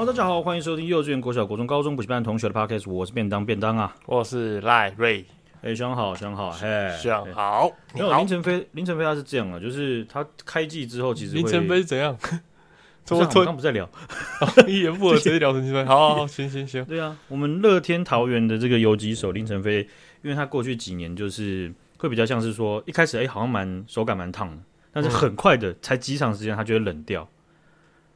好，大家好，欢迎收听幼稚园、国小、国中、高中补习班同学的 podcast，我是便当便当啊，我是赖瑞，哎，上好，上好，嘿，上好。没有林晨飞，林晨飞他是这样啊，就是他开季之后，其实林晨飞怎样？我们刚刚不在聊，一言不合直接聊成这样。好好好，行行行。对啊，我们乐天桃园的这个游击手林晨飞，因为他过去几年就是会比较像是说，一开始哎好像蛮手感蛮烫的，但是很快的才几场时间，他就会冷掉。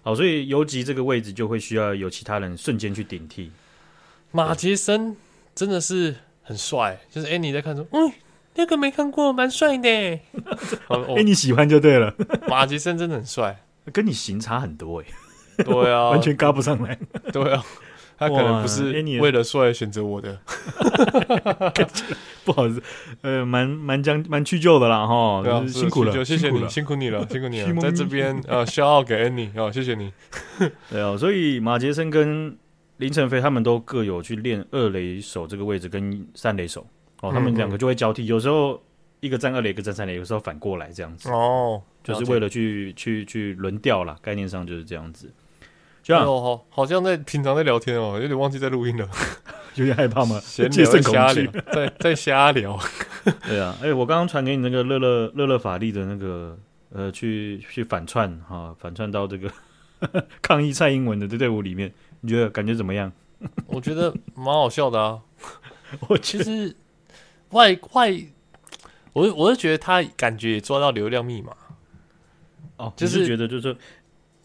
好，所以游击这个位置就会需要有其他人瞬间去顶替。马杰森真的是很帅，就是哎你在看说，嗯，那个没看过，蛮帅的。哎，你喜欢就对了。马杰森真的很帅。跟你型差很多哎，对啊，完全嘎不上来。对啊，他可能不是为了帅选择我的，不好意思，呃，蛮蛮将蛮屈就的啦哈，辛苦了，谢谢你，辛苦你了，辛苦你了，在这边呃，消耗给 Annie 哦，谢谢你。对哦，所以马杰森跟林晨飞他们都各有去练二垒手这个位置跟三垒手哦，他们两个就会交替，有时候一个站二垒，一个站三垒，有时候反过来这样子哦。就是为了去去去轮调啦，概念上就是这样子。这样，哦，好，好像在平常在聊天哦，有点忘记在录音了，有点害怕吗？闲聊瞎聊，在在瞎聊。对啊，哎、欸，我刚刚传给你那个乐乐乐乐法力的那个呃，去去反串哈，反串到这个抗议蔡英文的这队伍里面，你觉得感觉怎么样？我觉得蛮好笑的啊。我其实外外，我我是觉得他感觉也抓到流量密码。哦，就是觉得就是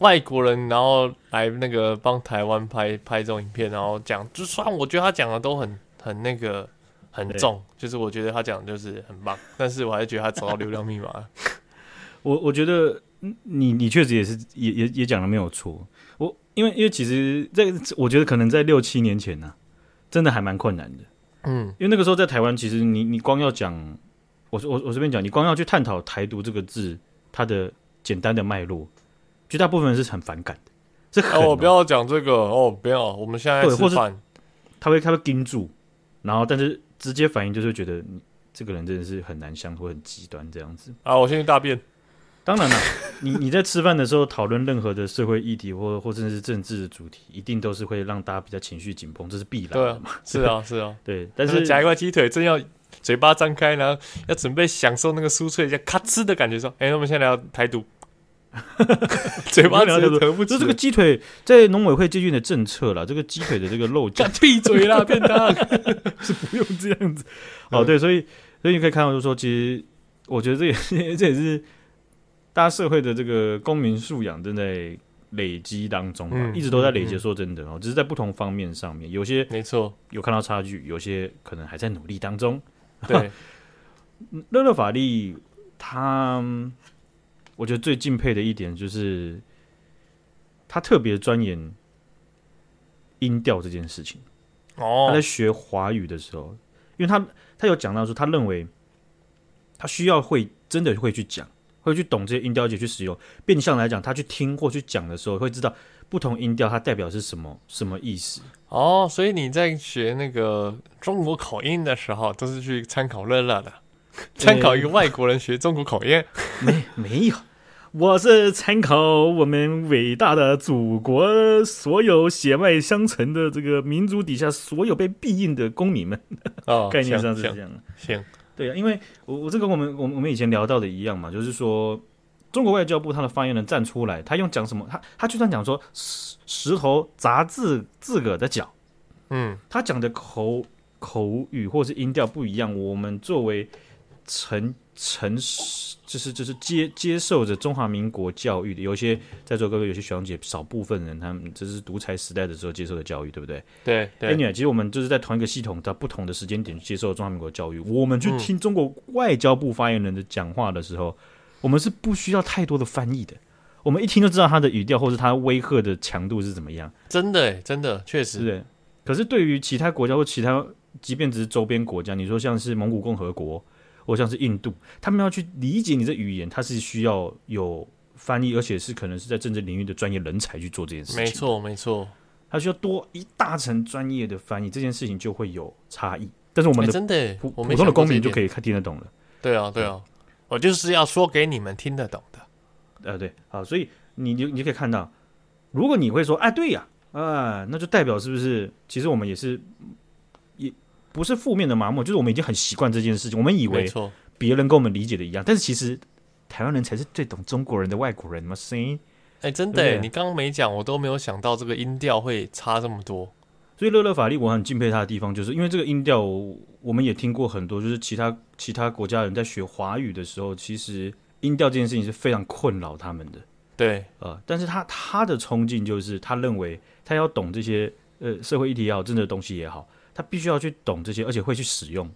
外国人，然后来那个帮台湾拍拍这种影片，然后讲，就算我觉得他讲的都很很那个很重，就是我觉得他讲的就是很棒，但是我还是觉得他找到流量密码。我我觉得你你确实也是也也也讲的没有错。我因为因为其实在我觉得可能在六七年前呢、啊，真的还蛮困难的。嗯，因为那个时候在台湾，其实你你光要讲，我我我随便讲，你光要去探讨台独这个字，它的。简单的脉络，绝大部分人是很反感的。这很、喔、哦，不要讲这个哦，不要。我们现在吃饭，他会他会盯住，然后但是直接反应就是觉得你这个人真的是很难相处，很极端这样子啊。我先去大便。当然了，你你在吃饭的时候讨论任何的社会议题或或甚至是政治的主题，一定都是会让大家比较情绪紧绷，这是必然的嘛。是啊，是啊，对。但是夹一块鸡腿正要嘴巴张开，然后要准备享受那个酥脆加咔哧的感觉，说：“哎、欸，那我们现在聊台独。” 嘴巴聊的得不，这这个鸡腿在农委会最近的政策了，这个鸡腿的这个肉价，闭嘴啦，便当 是不用这样子。哦，对，所以所以你可以看到，就是说，其实我觉得这也是这也是大家社会的这个公民素养正在累积当中，嗯，一直都在累积。说真的哦，只是在不同方面上面，有些没错有看到差距，有些可能还在努力当中。对，乐乐法力他。我觉得最敬佩的一点就是，他特别钻研音调这件事情。哦，他在学华语的时候，因为他他有讲到说，他认为他需要会真的会去讲，会去懂这些音调，而且去使用。变相来讲，他去听或去讲的时候，会知道不同音调它代表是什么什么意思。哦，所以你在学那个中国口音的时候，都是去参考乐乐的，参考一个外国人学中国口音？欸、没没有。我是参考我们伟大的祖国所有血脉相承的这个民族底下所有被庇应的公民们，哦，概念上是这样的。行，对啊，因为我我这跟我们我们我们以前聊到的一样嘛，就是说中国外交部他的发言人站出来，他用讲什么？他他就算讲说石石头砸自自个的脚，嗯，他讲的口口语或是音调不一样，我们作为诚诚实。就是就是接接受着中华民国教育的，有些在座各位有些学长姐，少部分人，他们这是独裁时代的时候接受的教育，对不对？对对。Anyway，其实我们就是在同一个系统，在不同的时间点接受中华民国教育。我们去听中国外交部发言人的讲话的时候，嗯，我们是不需要太多的翻译的，我们一听就知道他的语调或是他威吓的强度是怎么样。真的，真的，确实。对。可是对于其他国家或其他，即便只是周边国家，你说像是蒙古共和国。或像是印度，他们要去理解你的语言，他是需要有翻译，而且是可能是在政治领域的专业人才去做这件事情。没错，没错，他需要多一大层专业的翻译，这件事情就会有差异。但是我们的、欸、真的普普通的公民就可以看听得懂了。对啊，对啊，我就是要说给你们听得懂的。呃，对，好，所以你你你可以看到，如果你会说，哎，对呀，啊，那就代表是不是？其实我们也是，也不是负面的麻木，就是我们已经很习惯这件事情。我们以为别人跟我们理解的一样，但是其实台湾人才是最懂中国人的外国人嘛。声音，哎，真的，你刚刚没讲，我都没有想到这个音调会差这么多。所以乐乐法力，我很敬佩他的地方，就是因为这个音调，我们也听过很多，就是其他其他国家人在学华语的时候，其实音调这件事情是非常困扰他们的。对，呃，但是他他的冲劲就是，他认为他要懂这些呃社会议题也好，政治的东西也好，他必须要去懂这些，而且会去使用，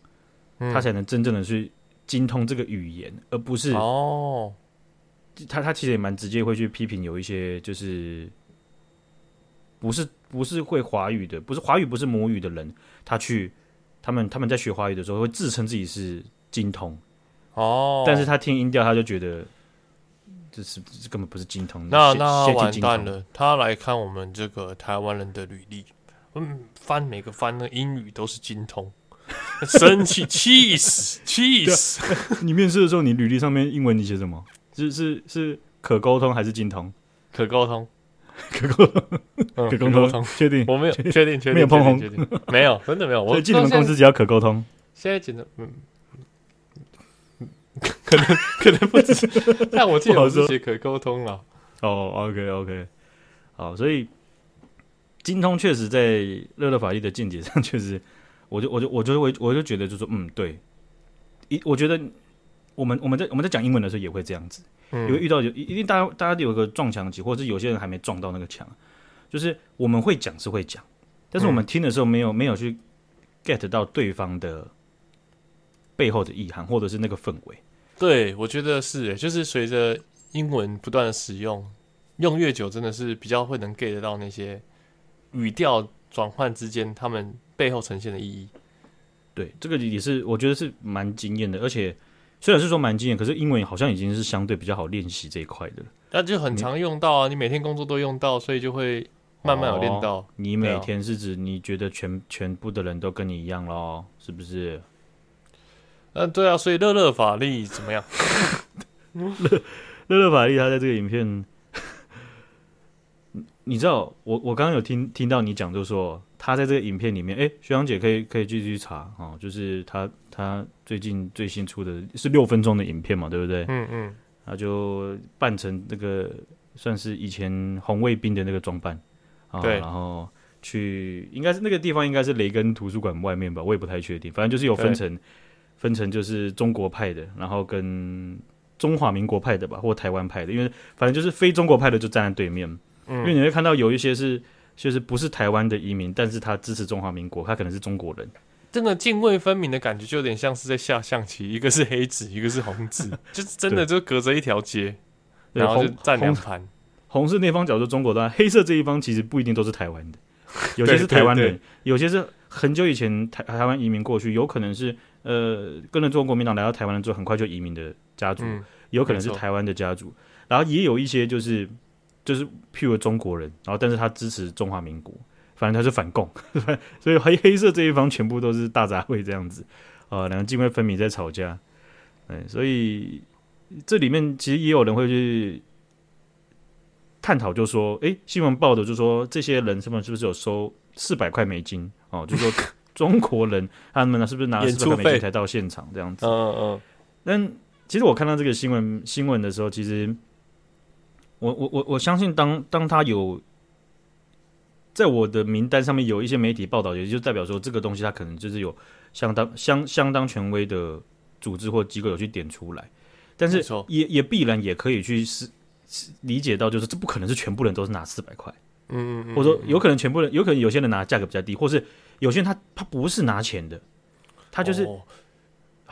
嗯、他才能真正的去精通这个语言，而不是哦，他他其实也蛮直接会去批评有一些就是不是不是会华语的，不是华语不是母语的人，他去他们他们在学华语的时候会自称自己是精通哦，但是他听音调他就觉得。这是这根本不是精通，那那他完蛋了。他来看我们这个台湾人的履历，嗯，翻每个翻的英语都是精通，生气气死 气死！你面试的时候，你履历上面英文你写什么？是是是可沟通还是精通？可沟通，可沟通，可沟通，确定？我没有确定，确定没有碰红，没有，真的没有。我进你们公司只要可沟通。现在真的，嗯。可能可能不止，但我记得我是写可沟通了。哦，OK OK，好，所以精通确实在乐乐法医的见解上，确实，我就我就我就我我就觉得就是说，嗯，对，一我觉得我们我们在我们在讲英文的时候也会这样子，嗯，因为遇到有一定大家大家有个撞墙期，或者是有些人还没撞到那个墙，就是我们会讲是会讲，但是我们听的时候没有没有去 get 到对方的。背后的意涵，或者是那个氛围，对，我觉得是，就是随着英文不断的使用，用越久，真的是比较会能 get 到那些语调转换之间，他们背后呈现的意义。对，这个也是我觉得是蛮惊艳的，而且虽然是说蛮惊艳，可是英文好像已经是相对比较好练习这一块的，那就很常用到啊，你每天工作都用到，所以就会慢慢有练到。哦，你每天是指你觉得全全部的人都跟你一样咯，是不是？嗯，对啊，所以乐乐法力怎么样？乐乐乐法力，他在这个影片，你知道，我我刚刚有听听到你讲，就是说他在这个影片里面，哎，学长姐可以可以继续查啊、哦，就是他他最近最新出的是六分钟的影片嘛，对不对？嗯嗯，他就扮成那个算是以前红卫兵的那个装扮啊，对，然后去应该是那个地方应该是雷根图书馆外面吧，我也不太确定，反正就是有分成。分成就是中国派的，然后跟中华民国派的吧，或台湾派的，因为反正就是非中国派的就站在对面。嗯，因为你会看到有一些是就是不是台湾的移民，但是他支持中华民国，他可能是中国人。真的泾渭分明的感觉，就有点像是在下象棋，一个是黑子，一个是红子，就是真的就隔着一条街，然后就站两盘。红是那方角，就中国端；黑色这一方其实不一定都是台湾的，有些是台湾人，有些是很久以前台台湾移民过去，有可能是。呃，跟着中国国民党来到台湾之后，很快就移民的家族，嗯、有可能是台湾的家族，然后也有一些就是就是譬如中国人，然后但是他支持中华民国，反正他是反共，所以黑黑色这一方全部都是大杂烩这样子，啊、呃，两个泾渭分明在吵架，嗯，所以这里面其实也有人会去探讨，就说，哎，新闻报的就说这些人他们是不是有收四百块美金？哦，就说。中国人他们呢，是不是拿了四百美金才到现场这样子？嗯嗯。但其实我看到这个新闻新闻的时候，其实我我我我相信当，当当他有在我的名单上面有一些媒体报道，也就代表说这个东西它可能就是有相当相相当权威的组织或机构有去点出来。但是也也必然也可以去是理解到，就是这不可能是全部人都是拿四百块。嗯嗯。或者说有可能全部人，有可能有些人拿价格比较低，或是。有些人他他不是拿钱的，他就是，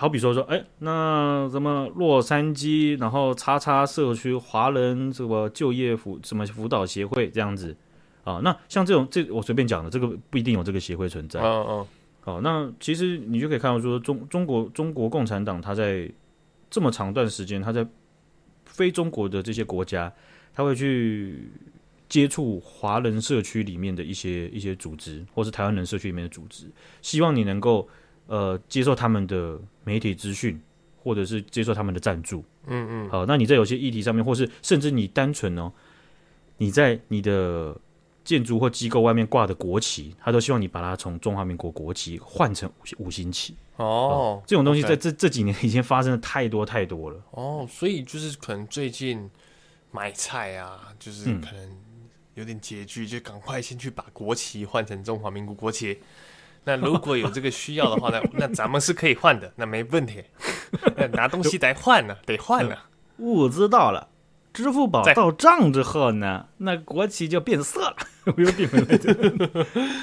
好比说说，哎，那什么洛杉矶，然后叉叉社区华人什么就业辅什么辅导协会这样子啊，那像这种这我随便讲的，这个不一定有这个协会存在。嗯嗯，好，那其实你就可以看到说，中中国中国共产党他在这么长段时间，他在非中国的这些国家，他会去。接触华人社区里面的一些一些组织，或是台湾人社区里面的组织，希望你能够呃接受他们的媒体资讯，或者是接受他们的赞助。嗯嗯。好，那你在有些议题上面，或是甚至你单纯哦，你在你的建筑或机构外面挂的国旗，他都希望你把它从中华民国国旗换成五五星旗。哦，哦，这种东西在这这几年已经发生的太多太多了。哦，所以就是可能最近买菜啊，就是可能有点拮据，就赶快先去把国旗换成中华民国国旗。那如果有这个需要的话，呢 那咱们是可以换的，那没问题。拿东西得换呢，得换呢。物资到了，支付宝到账之后呢，那国旗就变色了，我又变回来。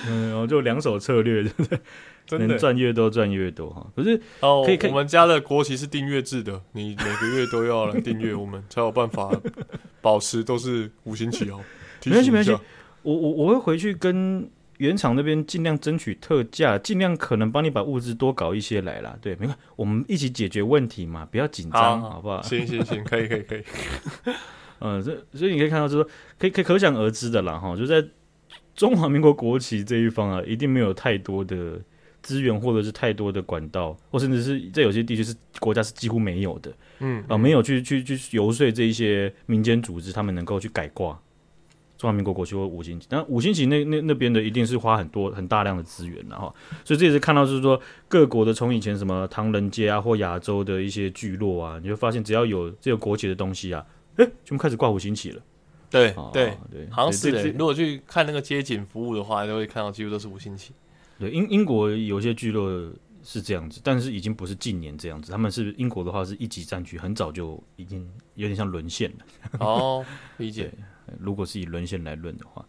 嗯，然后就两手策略，对不对？能赚越多赚越多哈。可是哦，可以，可以，我们家的国旗是订阅制的，你每个月都要来订阅，我们才有办法保持都是五星旗哦。没关系，没关系，我我我会回去跟。原厂那边尽量争取特价，尽量可能帮你把物资多搞一些来啦。对，没关系，我们一起解决问题嘛，不要紧张，好，好不好？行行行，可以可以可以。嗯，所以所以你可以看到，就是说，可以可以可想而知的啦，哈，就在中华民国国旗这一方啊，一定没有太多的资源，或者是太多的管道，或甚至是在有些地区是国家是几乎没有的，嗯啊，没有去去去游说这一些民间组织，他们能够去改挂。中华民国国旗或五星旗，那五星旗那那那边的一定是花很多很大量的资源的哈，所以这也是看到就是说各国的从以前什么唐人街啊或亚洲的一些聚落啊，你会发现只要有这个国旗的东西啊，哎、欸，就开始挂五星旗了。对对对，好像是的。如果去看那个街景服务的话，都会看到几乎都是五星旗。对，英英国有些聚落是这样子，但是已经不是近年这样子，他们是英国的话是一级战区，很早就已经有点像沦陷了。哦，理解。如果是以沦陷来论的话，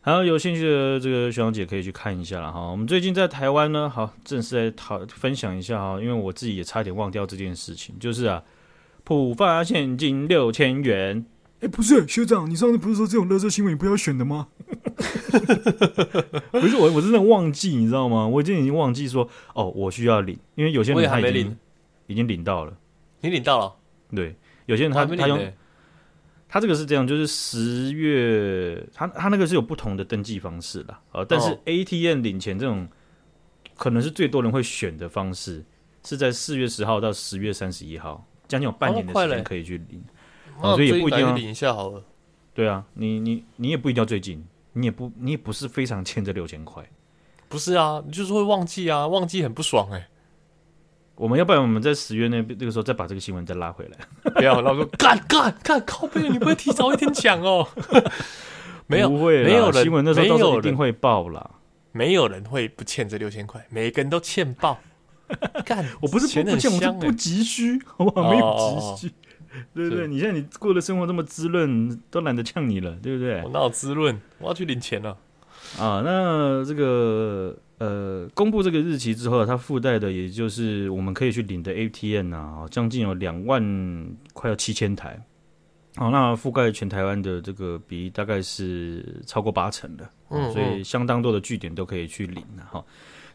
好，有兴趣的这个学长姐可以去看一下了哈。我们最近在台湾呢，好，正式来讨分享一下哈，因为我自己也差点忘掉这件事情，就是啊，普发现金六千元。哎、欸，不是学长，你上次不是说这种垃圾新闻你不要选的吗？不是我，我真的忘记，你知道吗？我已经已经忘记说哦，我需要领，因为有些人他已经还没领，已经领到了。你领到了？对，有些人他他用。他这个是这样，就是十月，他他那个是有不同的登记方式啦，呃，但是 ATM 领钱这种可能是最多人会选的方式，是在四月十号到十月三十一号，将近有半年的时间可以去领，哦，所以也不一定要领一下好了。对啊，你你你也不一定要最近，你也不你也不是非常欠这六千块，不是啊，你就是会忘记啊，忘记很不爽哎、欸。我们要不然我们在十月那那个时候再把这个新闻再拉回来，不要，然后说 干干干靠背，你不会提早一天讲哦？没有，不会，没有人新闻那时候都一定会爆啦，没有人会不欠这六千块，每个人都欠爆。干，我不是不欠，我是不急需，好不好？没有急需，对不对？你现在你过的生活这么滋润，都懒得呛你了，对不对？我哪有滋润？我要去领钱了。啊，那这个。呃，公布这个日期之后，它附带的也就是我们可以去领的 ATM 啊，将近有两万，快要七千台。好，那覆盖全台湾的这个比例大概是超过八成的，嗯，嗯，所以相当多的据点都可以去领的哈。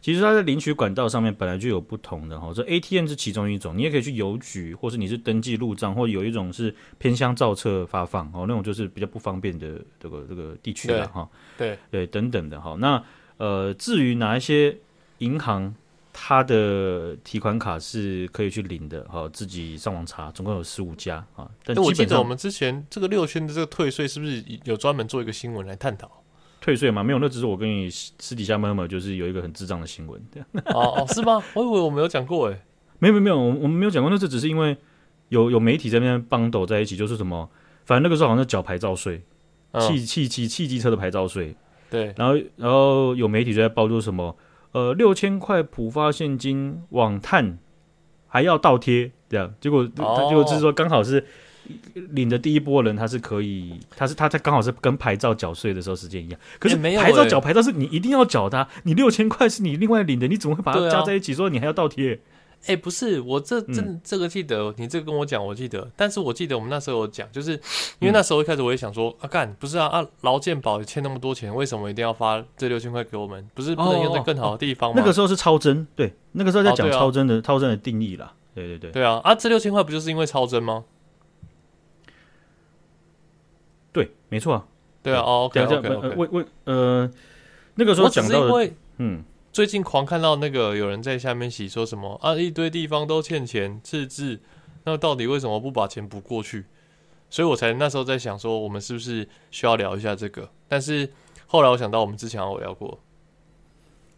其实它在领取管道上面本来就有不同的哈，这 ATM 是其中一种，你也可以去邮局，或是你是登记入账，或有一种是偏乡造册发放哦，那种就是比较不方便的这个这个地区了哈。对对，等等的哈，那。呃，至于哪一些银行，它的提款卡是可以去领的，哈，自己上网查，总共有十五家啊。但我记得我们之前这个六千的这个退税，是不是有专门做一个新闻来探讨退税吗？没有，那只是我跟你私底下问问，就是有一个很智障的新闻。哦哦，是吗？我以为我没有讲过，哎，没有没有没有，我我们没有讲过，那这只是因为有有媒体在那边帮抖在一起，就是什么，反正那个时候好像是缴牌照税，汽汽汽汽机车的牌照税。对，然后然后有媒体就在报，说什么呃六千块普发现金网探还要倒贴这样，结果他、哦、就是说刚好是领的第一波人，他是可以，他是他他刚好是跟牌照缴税的时候时间一样，可是牌照缴牌照是你一定要缴的，你六千块是你另外领的，你怎么会把它加在一起说你还要倒贴？哎、欸，不是，我这这这个记得，你这个跟我讲，我记得。但是我记得我们那时候有讲，就是因为那时候一开始我也想说，啊干，不是啊啊，劳健保欠那么多钱，为什么一定要发这六千块给我们？不是不能用在更好的地方吗？那个时候是超征，对，那个时候在讲超征的超征的定义啦。对对对，对啊啊，这六千块不就是因为超征吗？对，没错啊。对啊，哦，OK OK OK。为为呃，那个时候讲到的，嗯。最近狂看到那个有人在下面写说什么啊，一堆地方都欠钱赤字，那到底为什么不把钱补过去？所以我才那时候在想说，我们是不是需要聊一下这个？但是后来我想到，我们之前有聊过，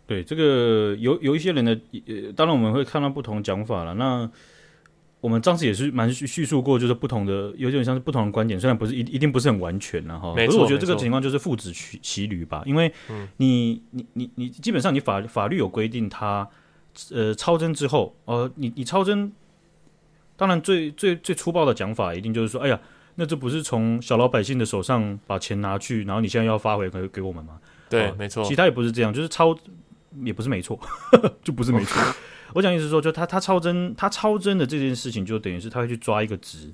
对这个有有一些人的，呃，当然我们会看到不同讲法了。那我们当时也是蛮叙述过，就是不同的，有点像是不同的观点，虽然不是一一定不是很完全了哈。可是我觉得这个情况就是父子骑驴吧，因为你你你你基本上你法法律有规定，他呃超征之后，呃你你超征，当然最最最粗暴的讲法一定就是说，哎呀。那这不是从小老百姓的手上把钱拿去，然后你现在要发回给给我们吗？对，没错。其他也不是这样，就是超，也不是没错，就不是没错。我讲意思是说，就他他超征，他超征的这件事情，就等于是他会去抓一个值，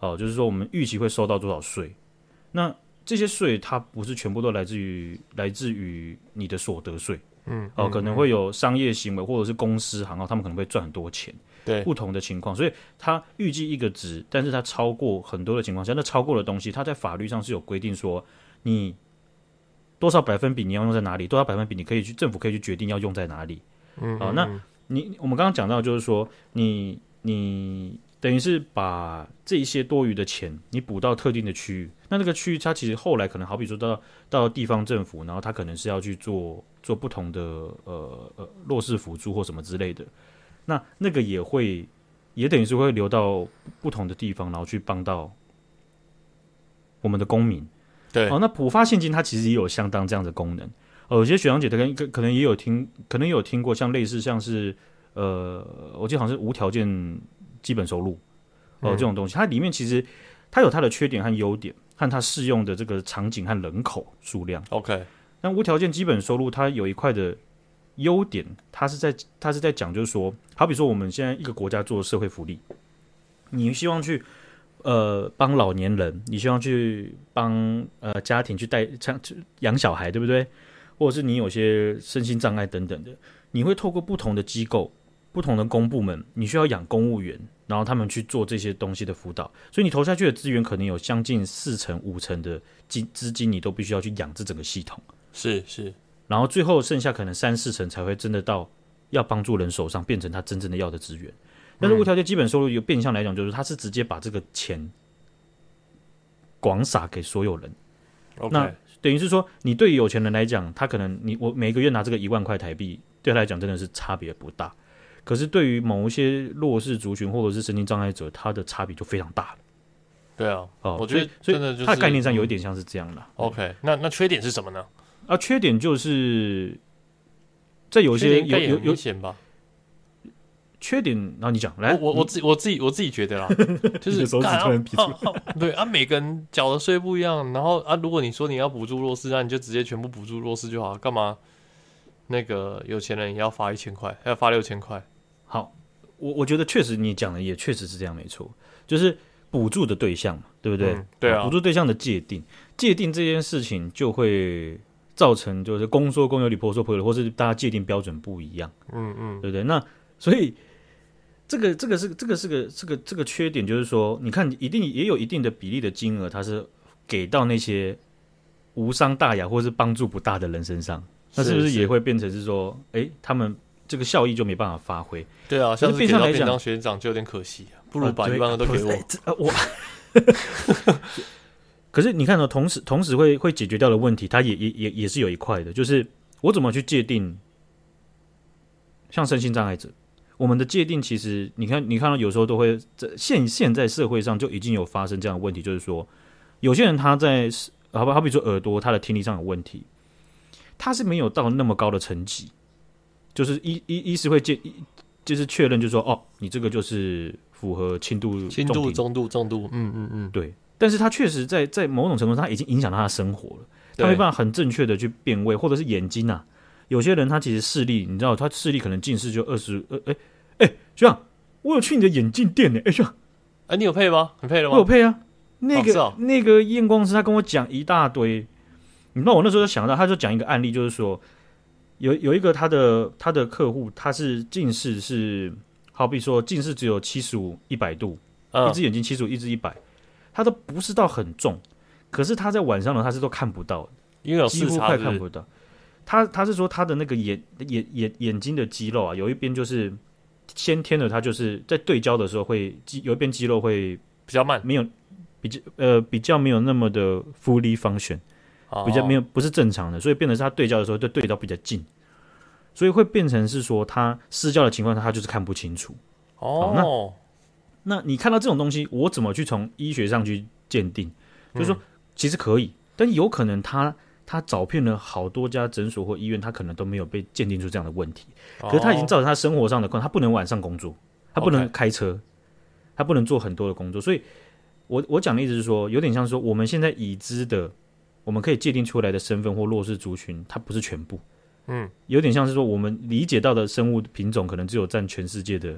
哦，就是说我们预期会收到多少税。那这些税，它不是全部都来自于来自于你的所得税，嗯，哦，可能会有商业行为或者是公司行号，他们可能会赚很多钱。对不同的情况，所以他预计一个值，但是他超过很多的情况下，那超过的东西，他在法律上是有规定说，你多少百分比你要用在哪里，多少百分比你可以去政府可以去决定要用在哪里。嗯，嗯，好，那你我们刚刚讲到就是说，你你等于是把这一些多余的钱，你补到特定的区域，那那个区域它其实后来可能好比说到到地方政府，然后它可能是要去做做不同的呃呃弱势辅助或什么之类的。那那个也会，也等于是会流到不同的地方，然后去帮到我们的公民。对，哦，那补发现金它其实也有相当这样的功能。呃，有些学长姐可能可可能也有听，可能也有听过像类似像是呃，我记得好像是无条件基本收入哦、呃嗯、这种东西，它里面其实它有它的缺点和优点，和它适用的这个场景和人口数量。OK，那无条件基本收入它有一块的。优点，它是在它是在讲，就是说，好比说我们现在一个国家做社会福利，你希望去呃帮老年人，你希望去帮呃家庭去带养养小孩，对不对？或者是你有些身心障碍等等的，你会透过不同的机构、不同的公部门，你需要养公务员，然后他们去做这些东西的辅导，所以你投下去的资源可能有将近四成、五成的金资金，你都必须要去养这整个系统。是是。然后最后剩下可能三四成才会真的到要帮助人手上，变成他真正的要的资源。但是无条件基本收入有变相来讲，就是他是直接把这个钱广撒给所有人。那等于是说，你对于有钱人来讲，他可能你我每个月拿这个一万块台币，对他来讲真的是差别不大。可是对于某一些弱势族群或者是身心障碍者，他的差别就非常大了。对啊，哦，我觉得真的就是他的概念上有一点像是这样的。嗯、OK，那那缺点是什么呢？啊，缺点就是在有些有有有险吧。缺点，然后你讲来，我我自己我自己我自己觉得啦，就是手指突然比出对啊，每个人缴的税不一样，然后啊，如果你说你要补助弱势，那你就直接全部补助弱势就好，干嘛？那个有钱人也要发一千块，要发六千块？好，我我觉得确实你讲的也确实是这样，没错，就是补助的对象嘛，对不对？嗯、对啊，补助对象的界定，界定这件事情就会。造成就是公说公有理，婆说婆有理，或是大家界定标准不一样，嗯嗯，对不对？那所以这个这个是这个是个这个这个缺点，就是说，你看一定也有一定的比例的金额，它是给到那些无伤大雅或是帮助不大的人身上，那是不是也会变成是说，哎，他们这个效益就没办法发挥？对啊，像是变相来讲，当学长就有点可惜，不如把一万个都给我，呃，我。可是你看到，同时同时会会解决掉的问题，它也也也也是有一块的，就是我怎么去界定，像身心障碍者，我们的界定其实，你看你看到有时候都会在现现在社会上就已经有发生这样的问题，就是说有些人他在好不好比说耳朵他的听力上有问题，他是没有到那么高的层级，就是医医医师会建就是确认就是说哦，你这个就是符合轻度、轻度、中度、重度，嗯嗯嗯，对。但是他确实在在某种程度上，他已经影响到他的生活了。他没办法很正确的去辨位，或者是眼睛啊。有些人他其实视力，你知道，他视力可能近视就二十呃，哎哎，学长，我有去你的眼镜店呢。哎，学长，哎，你有配吗？你配了吗？我有配啊。那个、哦哦、那个验光师他跟我讲一大堆。你知道我那时候就想到，他就讲一个案例，就是说有有一个他的他的客户，他是近视是好比说近视只有七十五一百度，嗯、一只眼睛七十五，一只一百。他都不是到很重，可是他在晚上呢，他是都看不到，因为有视差，几乎快看不到。他他是说他的那个眼眼眼眼睛的肌肉啊，有一边就是先天的，他就是在对焦的时候会肌有一边肌肉会比较慢，没有比较呃比较没有那么的 fully function，比较没有不是正常的，所以变成是他对焦的时候就对到比较近，所以会变成是说他失焦的情况下，他就是看不清楚。哦，那那你看到这种东西，我怎么去从医学上去鉴定？就是说，其实可以，但有可能他他找遍了好多家诊所或医院，他可能都没有被鉴定出这样的问题。可是他已经造成他生活上的困难，他不能晚上工作，他不能开车，他不能做很多的工作。所以我我讲的意思是说，有点像说我们现在已知的。我们可以界定出来的身份或弱势族群，它不是全部，嗯，有点像是说我们理解到的生物品种，可能只有占全世界的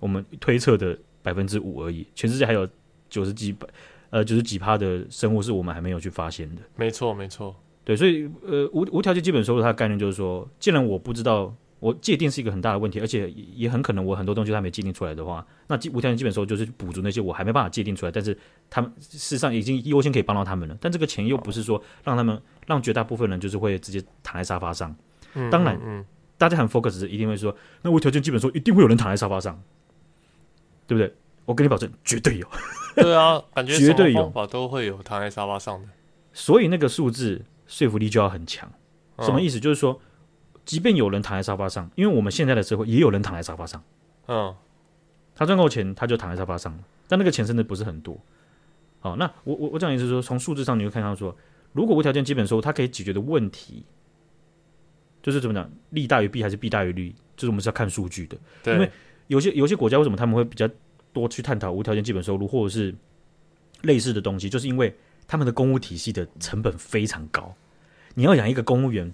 我们推测的百分之五而已。全世界还有九十几百呃九十几趴的生物是我们还没有去发现的。没错，没错，对，所以呃无无条件基本收入它的概念就是说，既然我不知道。我界定是一个很大的问题，而且也很可能我很多东西它没界定出来的话，那无条件基本收入就是补足那些我还没办法界定出来，但是他们事实上已经优先可以帮到他们了。但这个钱又不是说让他们让绝大部分人就是会直接躺在沙发上。嗯、当然，嗯，大家很 focus 一定会说，那无条件基本收入一定会有人躺在沙发上，对不对？我跟你保证，绝对有。对啊，感觉绝对有方法都会有躺在沙发上的。所以那个数字说服力就要很强。什么意思？就是说。即便有人躺在沙发上，因为我们现在的社会也有人躺在沙发上。嗯，他赚够钱，他就躺在沙发上，但那个钱真的不是很多。好，那我我我讲的意思是说，从数字上你会看到说，如果无条件基本收入，它可以解决的问题，就是怎么讲，利大于弊还是弊大于利，就是我们是要看数据的。对，因为有些有些国家为什么他们会比较多去探讨无条件基本收入或者是类似的东西，就是因为他们的公务体系的成本非常高，你要养一个公务员。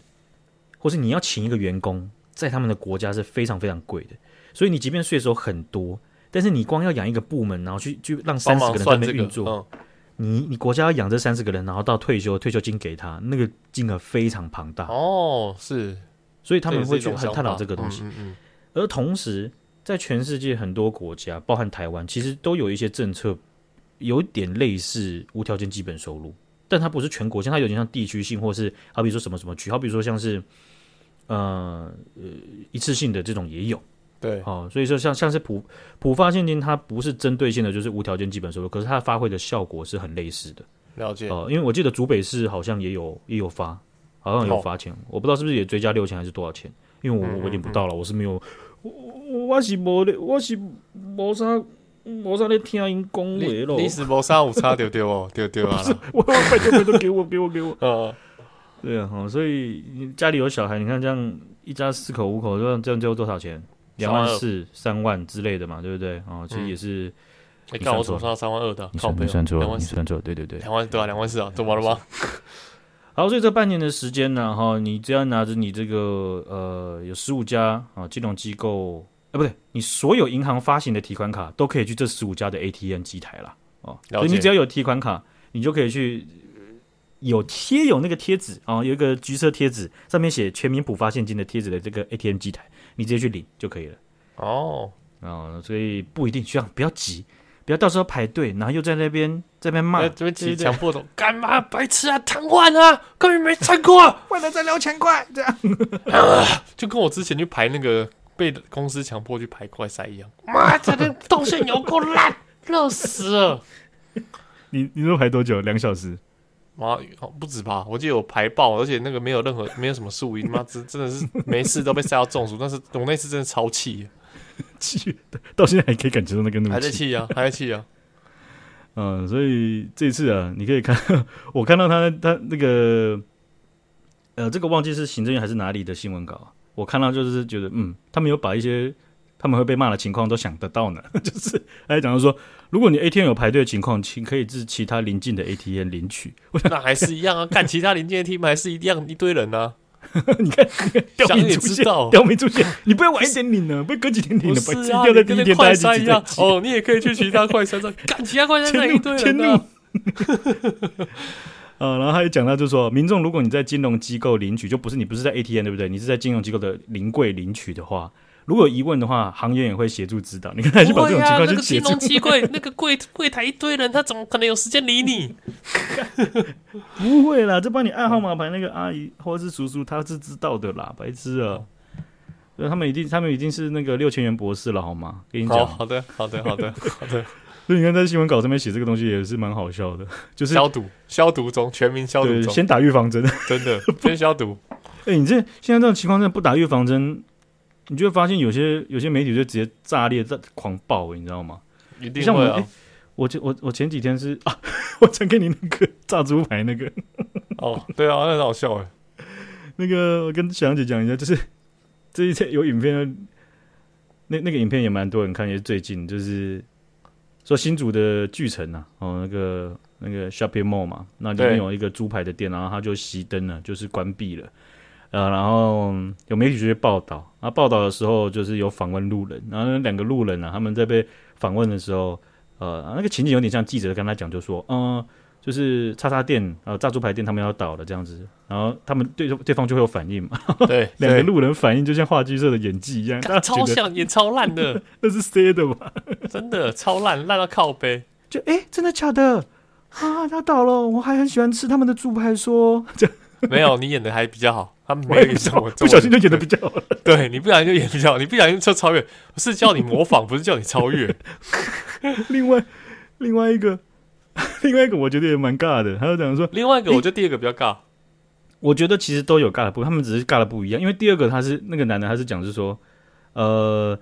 或是你要请一个员工，在他们的国家是非常非常贵的，所以你即便税收很多，但是你光要养一个部门，然后去去让三十个人在那边运作，你你国家要养这三十个人，然后到退休退休金给他，那个金额非常庞大哦，是，所以他们会去很探讨这个东西。嗯嗯嗯、而同时，在全世界很多国家，包含台湾，其实都有一些政策，有点类似无条件基本收入，但它不是全国性，它有点像地区性，或是好比说什么什么区，好比说像是。呃呃，一次性的这种也有，对，哦，所以说像像是普普发现金，它不是针对性的，就是无条件基本收入，可是它发挥的效果是很类似的。了解，哦、呃，因为我记得竹北市好像也有也有发，好像有发钱，哦、我不知道是不是也追加六千还是多少钱，因为我我已经不到了，嗯嗯我是没有，我我是没的，我是没啥没啥在听因讲话咯，你是无啥有差对对哦，对对啊，我拜托拜托给我给我给我，给我嗯。对啊，哦，所以家里有小孩，你看这样一家四口五口，这样这样就多少钱？两万四、三万之类的嘛，对不对？哦，其实也是。你看我手上三万二的，你算错了，你算错了，对对对，两万对啊，两万四啊，怎么了吗？好，所以这半年的时间呢，哈，你只要拿着你这个呃，有十五家啊金融机构，哎，不对，你所有银行发行的提款卡都可以去这十五家的 ATM 机台了，哦，所以你只要有提款卡，你就可以去。有贴有那个贴纸啊，有一个橘色贴纸，上面写全民普发现金的贴纸的这个 ATM 机台，你直接去领就可以了。哦，哦，所以不一定需要，不要急，不要到时候排队，然后又在那边在那边骂，这边急强迫症，干嘛白痴啊，瘫痪啊，根本没参过，为了这六千块，这样，啊，就跟我之前去排那个被公司强迫去排快筛一样，妈，这边动线有够烂，热死了。你你说排多久？两小时。妈，不止吧？我记得有排爆，而且那个没有任何没有什么树荫，妈真真的是没事都被塞到中暑。但是我那次真的超气，气到现在还可以感觉到那个怒气，还在气啊，还在气啊。嗯，所以这次啊，你可以看，我看到他他那个呃，这个忘记是行政院还是哪里的新闻稿，我看到就是觉得嗯，他们有把一些。他们会被骂的情况都想得到呢，就是还讲到说，如果你 ATM 有排队的情况，请可以至其他邻近的 ATM 领取。那还是一样啊，干其他邻近的 ATM 还是一样一堆人啊。你看，刁民出现，刁民出现，你不要晚一点领呢，不要隔几天领呢，不是啊，跟那快餐一样。哦，你也可以去其他快餐上，干其他快餐站一堆人啊。呃，然后他也讲到，就是说，民众如果你在金融机构领取，就不是你不是在 ATM 对不对？你是在金融机构的临柜领取的话。如果有疑问的话，行员也会协助指导。你看，他去把这种情况去解决。那个金融机柜，那个柜柜台一堆人，他怎么可能有时间理你？不会啦，这帮你按号码牌那个阿姨或者是叔叔，他是知道的啦，白痴啊！对，他们已经，他们已经是那个六千元博士了，好吗？跟你讲，好的，好的，好的，好的。所以你看在新闻稿上面写这个东西也是蛮好笑的，就是消毒消毒中，全民消毒中，先打预防针，真的 先消毒。哎、欸，你这现在这种情况，真的不打预防针，你就会发现有些有些媒体就直接炸裂、在狂爆，你知道吗？一定会啊！像我，欸、我我我前几天是啊，我传给你那个 炸猪排那个。哦，对啊，那很好笑哎。那个我跟小杨姐讲一下，就是这一次有影片，那那个影片也蛮多人看，也是最近就是说新竹的巨城啊，哦，那个那个 shopping mall 嘛，那里面有一个猪排的店，然后它就熄灯了，就是关闭了。呃，然后有媒体去报道，啊报道的时候就是有访问路人，然后那两个路人啊，他们在被访问的时候，呃，那个情景有点像记者跟他讲，就说，嗯，就是叉叉店，呃，炸猪排店他们要倒了这样子，然后他们对对方就会有反应嘛，对，两个路人反应就像话剧社的演技一样，超像演超烂的，那是谁的吧？真的超烂，烂到靠背，就哎，真的假的啊？他倒了，我还很喜欢吃他们的猪排说。没有，你演的还比较好。他们没有演这么，不小心就演的比较好了。对，你不小心就演比较好，你不小心就超越。我是叫你模仿，不是叫你超越。另外，另外一个，另外一个，我觉得也蛮尬的。他就讲说，另外一个，我觉得第二个比较尬。我觉得其实都有尬的部分，他们只是尬的不一样。因为第二个他是那个男的，他是讲是说，呃。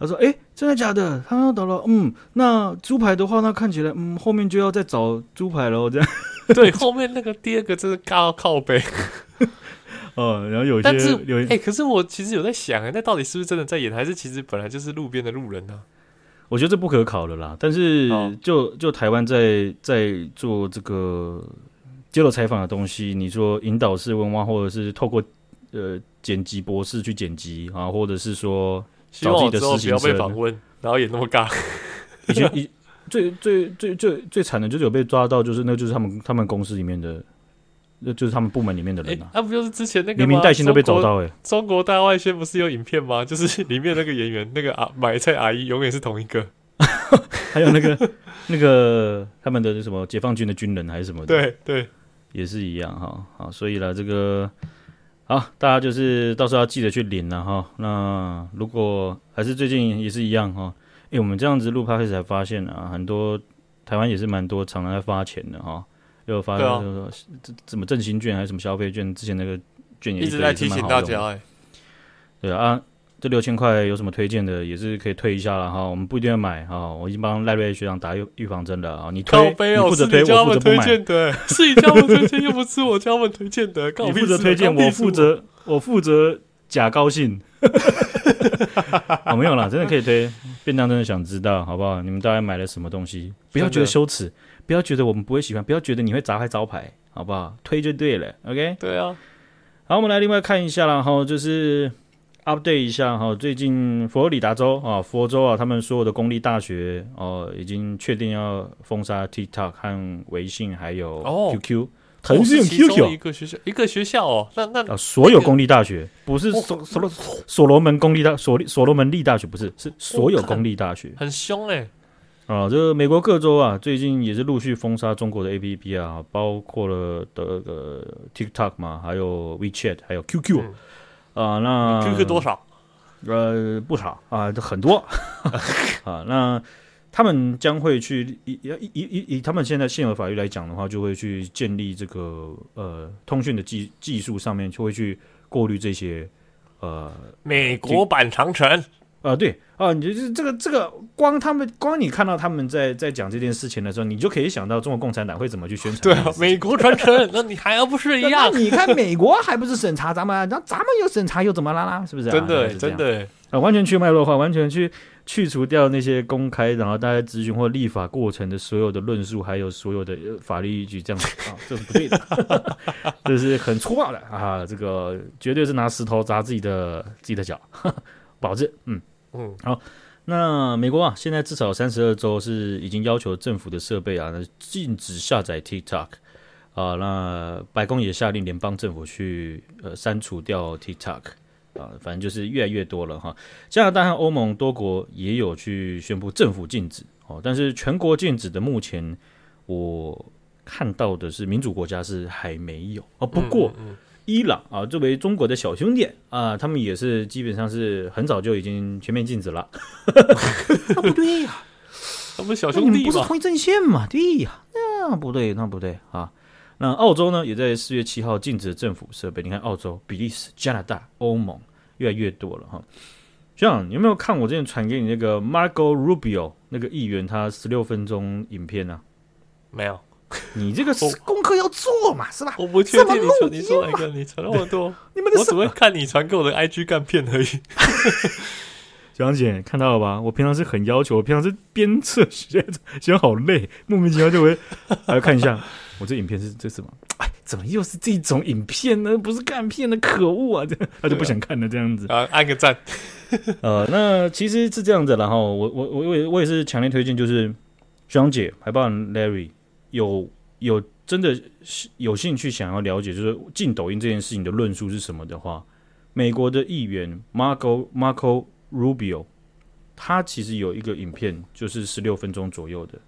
他说：“哎、欸，真的假的？他要倒了。嗯，那猪排的话，那看起来，嗯，后面就要再找猪排了。这样，对，后面那个第二个真的靠靠背。哦，然后有些，但是，有哎、欸，可是我其实有在想，哎，那到底是不是真的在演，还是其实本来就是路边的路人呢、啊？我觉得这不可考的啦。但是就，就就台湾在在做这个接受采访的东西，你说引导式问话，或者是透过呃剪辑博士去剪辑啊，或者是说。”希望我之后不要被访问，然后也那么尬。以前以最最最最最惨的就是有被抓到，就是那就是他们他们公司里面的，那就是他们部门里面的人啊。那、欸啊、不就是之前那个连名带姓都被找到哎、欸。中国大外宣不是有影片吗？就是里面那个演员那个啊 买菜阿姨永远是同一个，还有那个那个他们的什么解放军的军人还是什么的，对对，也是一样哈。好，所以呢这个。好，大家就是到时候要记得去领了哈。那如果还是最近也是一样哈，因为，我们这样子录 podcast 才发现啊，很多台湾也是蛮多常常在发钱的哈，又发说说怎么振兴券还是什么消费券，之前那个券也一,一直在提醒大家哎。对啊。这六千块有什么推荐的，也是可以推一下了哈。我们不一定要买哈，我已经帮赖瑞学长打预预防针了啊。你推，你负责推，我负责不买。是你叫我推荐，又不是我叫我们推荐的。你负责推荐，我负责我负责假高兴。我 没有啦，真的可以推。便当真的想知道好不好？你们大概买了什么东西？不要觉得羞耻，不要觉得我们不会喜欢，不要觉得你会砸坏招牌，好不好？推就对了，OK？对啊。好，我们来另外看一下然后就是。Update 一下哈，最近佛罗里达州啊，佛州啊，他们所有的公立大学哦，已经确定要封杀 TikTok 和微信，还有 QQ，腾讯 QQ 一个学校一个学校哦，那那、啊、所有公立大学不是所所罗所罗门公立大所所罗门立大学不是是所有公立大学。很凶哎啊，这个美国各州啊，最近也是陆续封杀中国的 APP 啊，包括了的个 TikTok 嘛，还有 WeChat，还有 QQ。嗯啊、呃，那 QQ 多少？呃，不少啊，这很多 啊。那他们将会去以以以以以他们现在现有法律来讲的话，就会去建立这个呃通讯的技技术上面，就会去过滤这些呃美国版长城。啊、呃，对啊，你就是这个这个，光他们光你看到他们在在讲这件事情的时候，你就可以想到中国共产党会怎么去宣传。对啊，美国传承，那你还要不是 一样？你看美国还不是审查咱们，那咱们又审查又怎么啦啦？是不是、啊？真的，真的啊，完全去脉络化，完全去去除掉那些公开，然后大家咨询或立法过程的所有的论述，还有所有的法律依据，这样子啊，这是不对的，这是很粗暴的啊，这个绝对是拿石头砸自己的自己的脚。保证，嗯嗯，好，那美国啊，现在至少三十二州是已经要求政府的设备啊，禁止下载 TikTok 啊，那白宫也下令联邦政府去呃删除掉 TikTok 啊，反正就是越来越多了哈。加拿大和欧盟多国也有去宣布政府禁止哦，但是全国禁止的目前我看到的是民主国家是还没有哦，不过。嗯嗯嗯伊朗啊，作为中国的小兄弟啊，他们也是基本上是很早就已经全面禁止了。那 不对呀，他们小兄弟不是同一阵线嘛？对呀，那不对，那不对啊。那澳洲呢，也在四月七号禁止政府设备。你看，澳洲、比利时、加拿大、欧盟越来越多了哈。这样，你有没有看我之前传给你那个 Marco Rubio 那个议员他十六分钟影片呢、啊？没有。你这个功课要做嘛，是吧？我不确定你传你说哪个，你传那么多，你们的我只会看你传给我的 IG 干片而已。小杨姐看到了吧？我平常是很要求，我平常是鞭策学生，学生好累，莫名其妙就会来看一下。我这影片是这是什么？哎，怎么又是这种影片呢？不是干片的，可恶啊！这他就不想看了，这样子啊，按个赞。呃，那其实是这样子，然后我我我我也我也是强烈推荐，就是学长姐还包含 Larry 有有真的是有兴趣想要了解，就是进抖音这件事情的论述是什么的话，美国的议员 Marco Marco Rubio，他其实有一个影片，就是十六分钟左右的。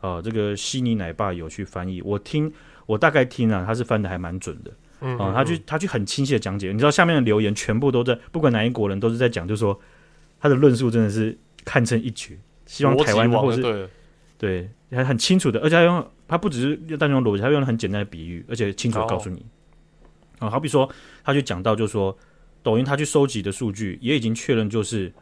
啊、呃，这个悉尼奶爸有去翻译，我听我大概听啊，他是翻的还蛮准的，嗯，嗯，嗯、呃，他去他去很清晰的讲解，你知道下面的留言全部都在，不管哪一国人都是在讲，就是说他的论述真的是堪称一绝，希望台湾或是对，对，还很清楚的，而且他用他不只是单用逻辑，他用了很简单的比喻，而且清楚的告诉你，啊、好比说他就讲到，就是说抖音他去收集的数据也已经确认，就是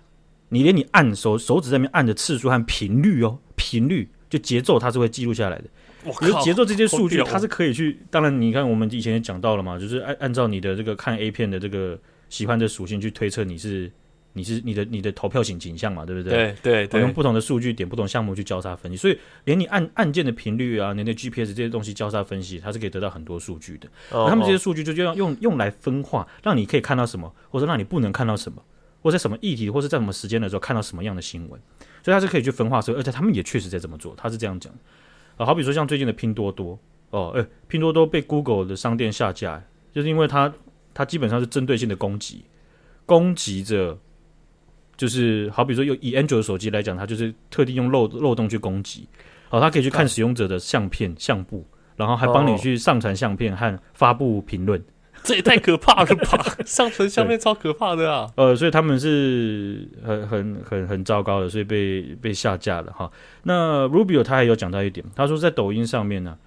你连你按手手指在那边按的次数和频率哦，频率。就节奏它是会记录下来的，我觉得节奏这些数据它是可以去，当然你看我们以前也讲到了嘛，就是按按照你的这个看 A 片的这个喜欢的属性去推测你是你是你的你的投票型倾向嘛，对不对？对对对，用不同的数据点不同项目去交叉分析，所以连你按按键的频率啊，你的 GPS 这些东西交叉分析，它是可以得到很多数据的。哦他们这些数据就就要用用来分化，让你可以看到什么，或者让你不能看到什么，或者在什么议题，或是在什么时间的时候看到什么样的新闻。所以它是可以去分化，所以而且他们也确实在这么做。他是这样讲，啊，好比说像最近的拼多多哦，诶，拼多多被 Google 的商店下架，就是因为它它基本上是针对性的攻击，攻击着，就是好比说用以 Android 手机来讲，它就是特地用漏漏洞去攻击，哦，它可以去看使用者的相片相簿，然后还帮你去上传相片和发布评论。这也太可怕了吧！上传相片超可怕的啊。呃，所以他们是很很很很糟糕的，所以被被下架了哈。那 Rubio 他还有讲到一点，他说在抖音上面呢，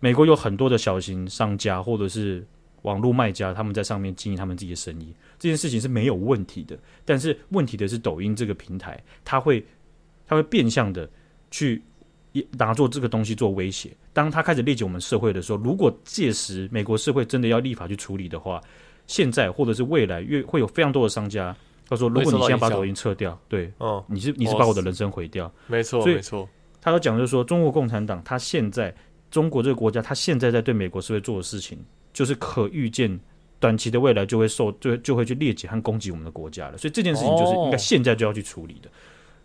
美国有很多的小型商家或者是网络卖家，他们在上面经营他们自己的生意，这件事情是没有问题的。但是问题的是抖音这个平台，它会它会变相的去。拿做这个东西做威胁，当他开始列举我们社会的时候，如果届时美国社会真的要立法去处理的话，现在或者是未来，越会有非常多的商家他说，如果你现在把抖音撤掉，对，哦，你是你是把我的人生毁掉，没错，没错。他都讲就是说，中国共产党他现在中国这个国家，他现在在对美国社会做的事情，就是可预见短期的未来就会受就就会去猎取和攻击我们的国家了。所以这件事情就是应该现在就要去处理的，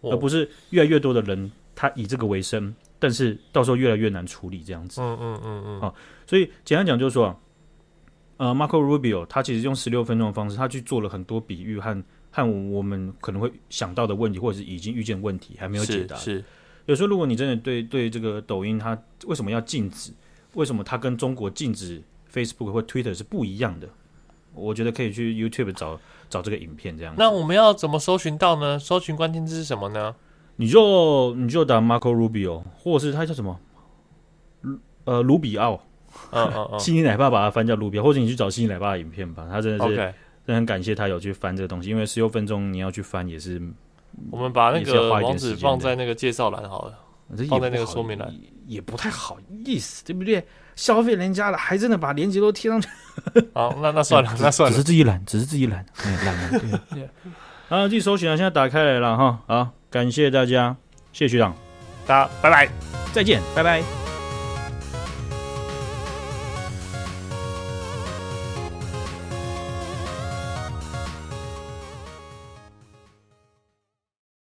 哦、而不是越来越多的人。他以这个为生，但是到时候越来越难处理这样子。嗯嗯嗯嗯。好、哦，所以简单讲就是说，呃，Marco Rubio 他其实用十六分钟的方式，他去做了很多比喻和和我们可能会想到的问题，或者是已经遇见问题还没有解答。是。是有时候如果你真的对对这个抖音它为什么要禁止，为什么它跟中国禁止 Facebook 或 Twitter 是不一样的，我觉得可以去 YouTube 找找这个影片这样。那我们要怎么搜寻到呢？搜寻关键字是什么呢？你就你就打 Marco Rubio，或者是他叫什么？呃，卢比奥，嗯嗯嗯，悉尼奶爸把它翻叫卢比奥，或者你去找悉尼奶爸的影片吧。他真的是，真的很感谢他有去翻这个东西，因为十六分钟你要去翻也是。我们把那个网址放在那个介绍栏好了，放在那个说明栏也不太好意思，对不对？消费人家了，还真的把链接都贴上去。好，那那算了，那算了，只是自己懒，只是自己懒，懒了。对，好，自己搜寻啊，现在打开来了哈，好。感谢大家，谢谢学长，大家拜拜，再见，拜拜。